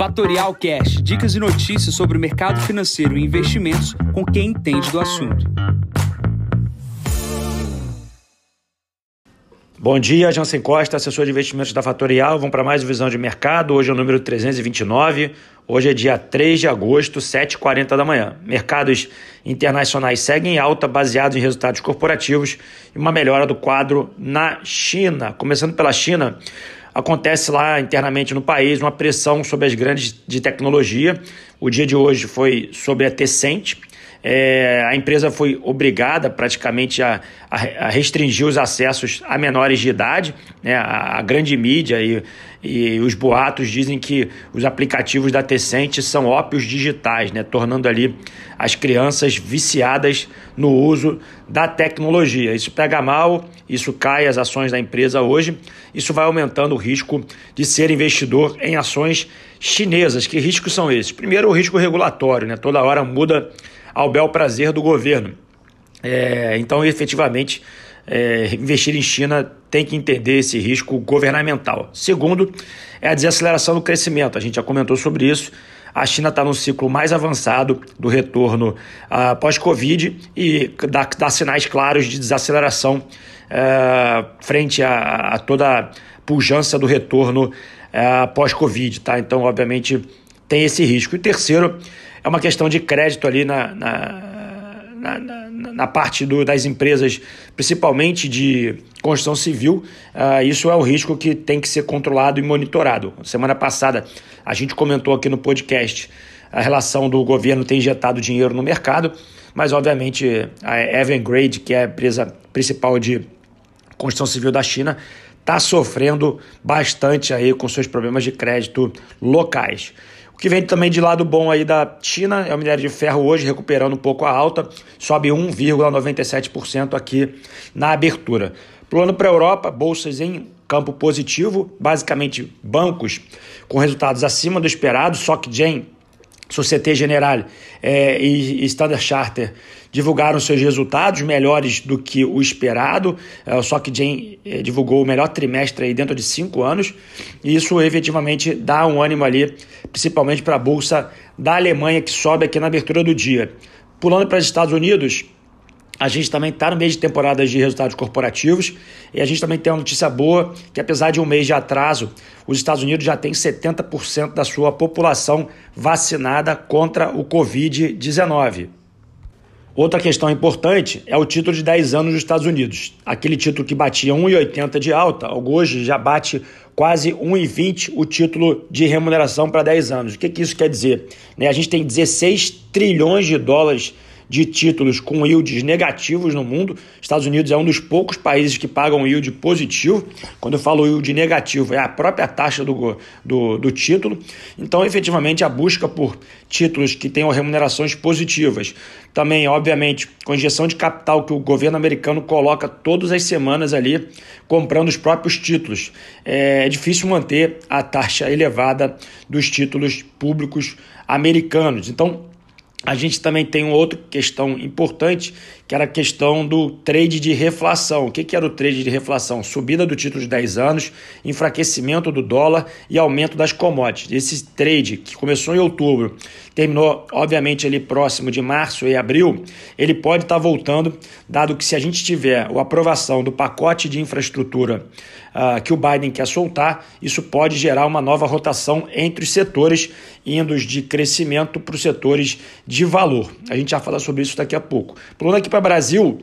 Fatorial Cash, dicas e notícias sobre o mercado financeiro e investimentos com quem entende do assunto. Bom dia, Jansen Costa, assessor de investimentos da Fatorial. Vamos para mais visão de mercado. Hoje é o número 329. Hoje é dia 3 de agosto, 7h40 da manhã. Mercados internacionais seguem em alta, baseados em resultados corporativos e uma melhora do quadro na China. Começando pela China, acontece lá internamente no país uma pressão sobre as grandes de tecnologia. O dia de hoje foi sobre a Tencent. É, a empresa foi obrigada praticamente a, a, restringir os acessos a menores de idade. Né? A, a grande mídia e, e os boatos dizem que os aplicativos da Tencent são ópios digitais, né? tornando ali as crianças viciadas no uso da tecnologia. Isso pega mal, isso cai as ações da empresa hoje, isso vai aumentando o risco de ser investidor em ações chinesas. Que riscos são esses? Primeiro, o risco regulatório, né? toda hora muda ao bel prazer do governo. É, então, efetivamente, é, investir em China tem que entender esse risco governamental. Segundo, é a desaceleração do crescimento. A gente já comentou sobre isso. A China está no ciclo mais avançado do retorno uh, pós-Covid e dá, dá, sinais claros de desaceleração uh, frente a, a, toda a pujança do retorno uh, pós-Covid. Tá? Então, obviamente, tem esse risco. E terceiro, é uma questão de crédito ali na, na, na, na, na parte do, das empresas, principalmente de construção civil. Uh, isso é o risco que tem que ser controlado e monitorado. Semana passada a gente comentou aqui no podcast a relação do governo ter injetado dinheiro no mercado, mas obviamente a Evergrande, que é a empresa principal de construção civil da China, está sofrendo bastante aí com seus problemas de crédito locais que vem também de lado bom aí da China é o minério de ferro hoje recuperando um pouco a alta, sobe 1,97% aqui na abertura. Pulando para a Europa, bolsas em campo positivo, basicamente bancos com resultados acima do esperado, SocGen Societe Generale é, e Standard Charter divulgaram seus resultados melhores do que o esperado. É, o SocGen é, divulgou o melhor trimestre aí dentro de cinco anos. E isso efetivamente dá um ânimo ali, principalmente para a Bolsa da Alemanha, que sobe aqui na abertura do dia. Pulando para os Estados Unidos, a gente também está no mês de temporada de resultados corporativos e a gente também tem uma notícia boa que apesar de um mês de atraso, os Estados Unidos já têm 70% da sua população vacinada contra o Covid-19. Outra questão importante é o título de 10 anos dos Estados Unidos. Aquele título que batia 1,80 de alta, hoje já bate quase 1,20 o título de remuneração para 10 anos. O que, que isso quer dizer? Né, a gente tem 16 trilhões de dólares de títulos com yields negativos no mundo. Estados Unidos é um dos poucos países que pagam yield positivo. Quando eu falo yield negativo, é a própria taxa do, do, do título. Então, efetivamente, a busca por títulos que tenham remunerações positivas. Também, obviamente, com injeção de capital que o governo americano coloca todas as semanas ali, comprando os próprios títulos. É difícil manter a taxa elevada dos títulos públicos americanos. Então, a gente também tem outra questão importante, que era a questão do trade de reflação. O que, que era o trade de reflação? Subida do título de 10 anos, enfraquecimento do dólar e aumento das commodities. Esse trade, que começou em outubro, terminou, obviamente, ali próximo de março e abril, ele pode estar voltando, dado que se a gente tiver a aprovação do pacote de infraestrutura uh, que o Biden quer soltar, isso pode gerar uma nova rotação entre os setores, indo de crescimento para os setores de valor. A gente já fala sobre isso daqui a pouco. Pulando aqui para Brasil,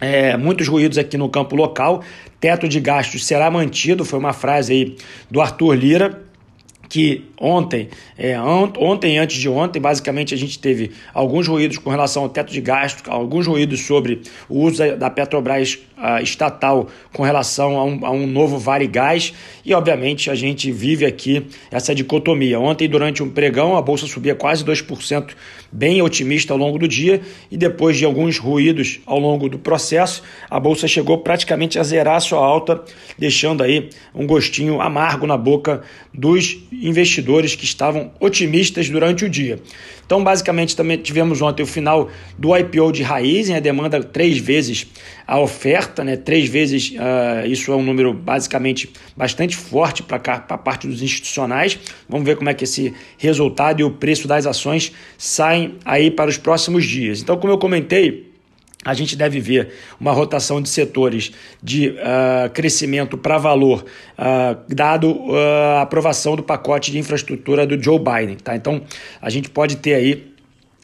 é, muitos ruídos aqui no campo local. Teto de gastos será mantido, foi uma frase aí do Arthur Lira que ontem, é, ontem antes de ontem, basicamente a gente teve alguns ruídos com relação ao teto de gasto, alguns ruídos sobre o uso da Petrobras uh, estatal com relação a um, a um novo Vale Gás. E, obviamente, a gente vive aqui essa dicotomia. Ontem, durante um pregão, a Bolsa subia quase 2%, bem otimista ao longo do dia. E depois de alguns ruídos ao longo do processo, a Bolsa chegou praticamente a zerar a sua alta, deixando aí um gostinho amargo na boca dos investidores que estavam otimistas durante o dia. Então, basicamente, também tivemos ontem o final do IPO de Raizen, a demanda três vezes a oferta, né? três vezes, uh, isso é um número basicamente bastante forte para a parte dos institucionais. Vamos ver como é que esse resultado e o preço das ações saem aí para os próximos dias. Então, como eu comentei, a gente deve ver uma rotação de setores de uh, crescimento para valor, uh, dado uh, a aprovação do pacote de infraestrutura do Joe Biden. Tá? Então, a gente pode ter aí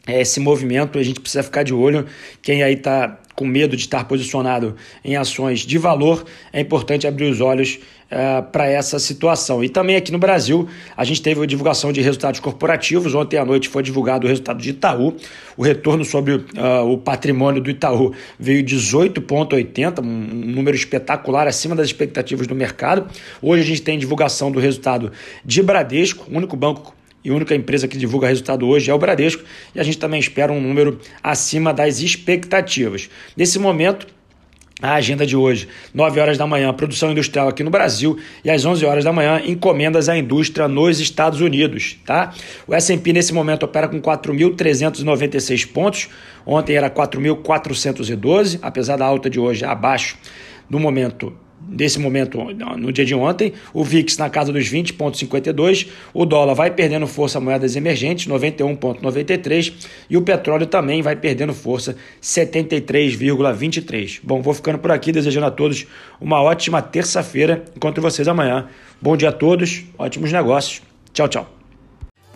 esse movimento, a gente precisa ficar de olho. Quem aí está com medo de estar posicionado em ações de valor, é importante abrir os olhos uh, para essa situação. E também aqui no Brasil, a gente teve a divulgação de resultados corporativos. Ontem à noite foi divulgado o resultado de Itaú. O retorno sobre uh, o patrimônio do Itaú veio 18,80, um número espetacular acima das expectativas do mercado. Hoje a gente tem divulgação do resultado de Bradesco, o único banco e única empresa que divulga resultado hoje é o Bradesco, e a gente também espera um número acima das expectativas. Nesse momento, a agenda de hoje, 9 horas da manhã, produção industrial aqui no Brasil e às 11 horas da manhã, encomendas à indústria nos Estados Unidos, tá? O S&P nesse momento opera com 4.396 pontos, ontem era 4.412, apesar da alta de hoje abaixo do momento desse momento no dia de ontem, o VIX na casa dos 20,52, o dólar vai perdendo força moedas emergentes, 91,93, e o petróleo também vai perdendo força, 73,23. Bom, vou ficando por aqui, desejando a todos uma ótima terça-feira. Encontro vocês amanhã. Bom dia a todos, ótimos negócios. Tchau, tchau.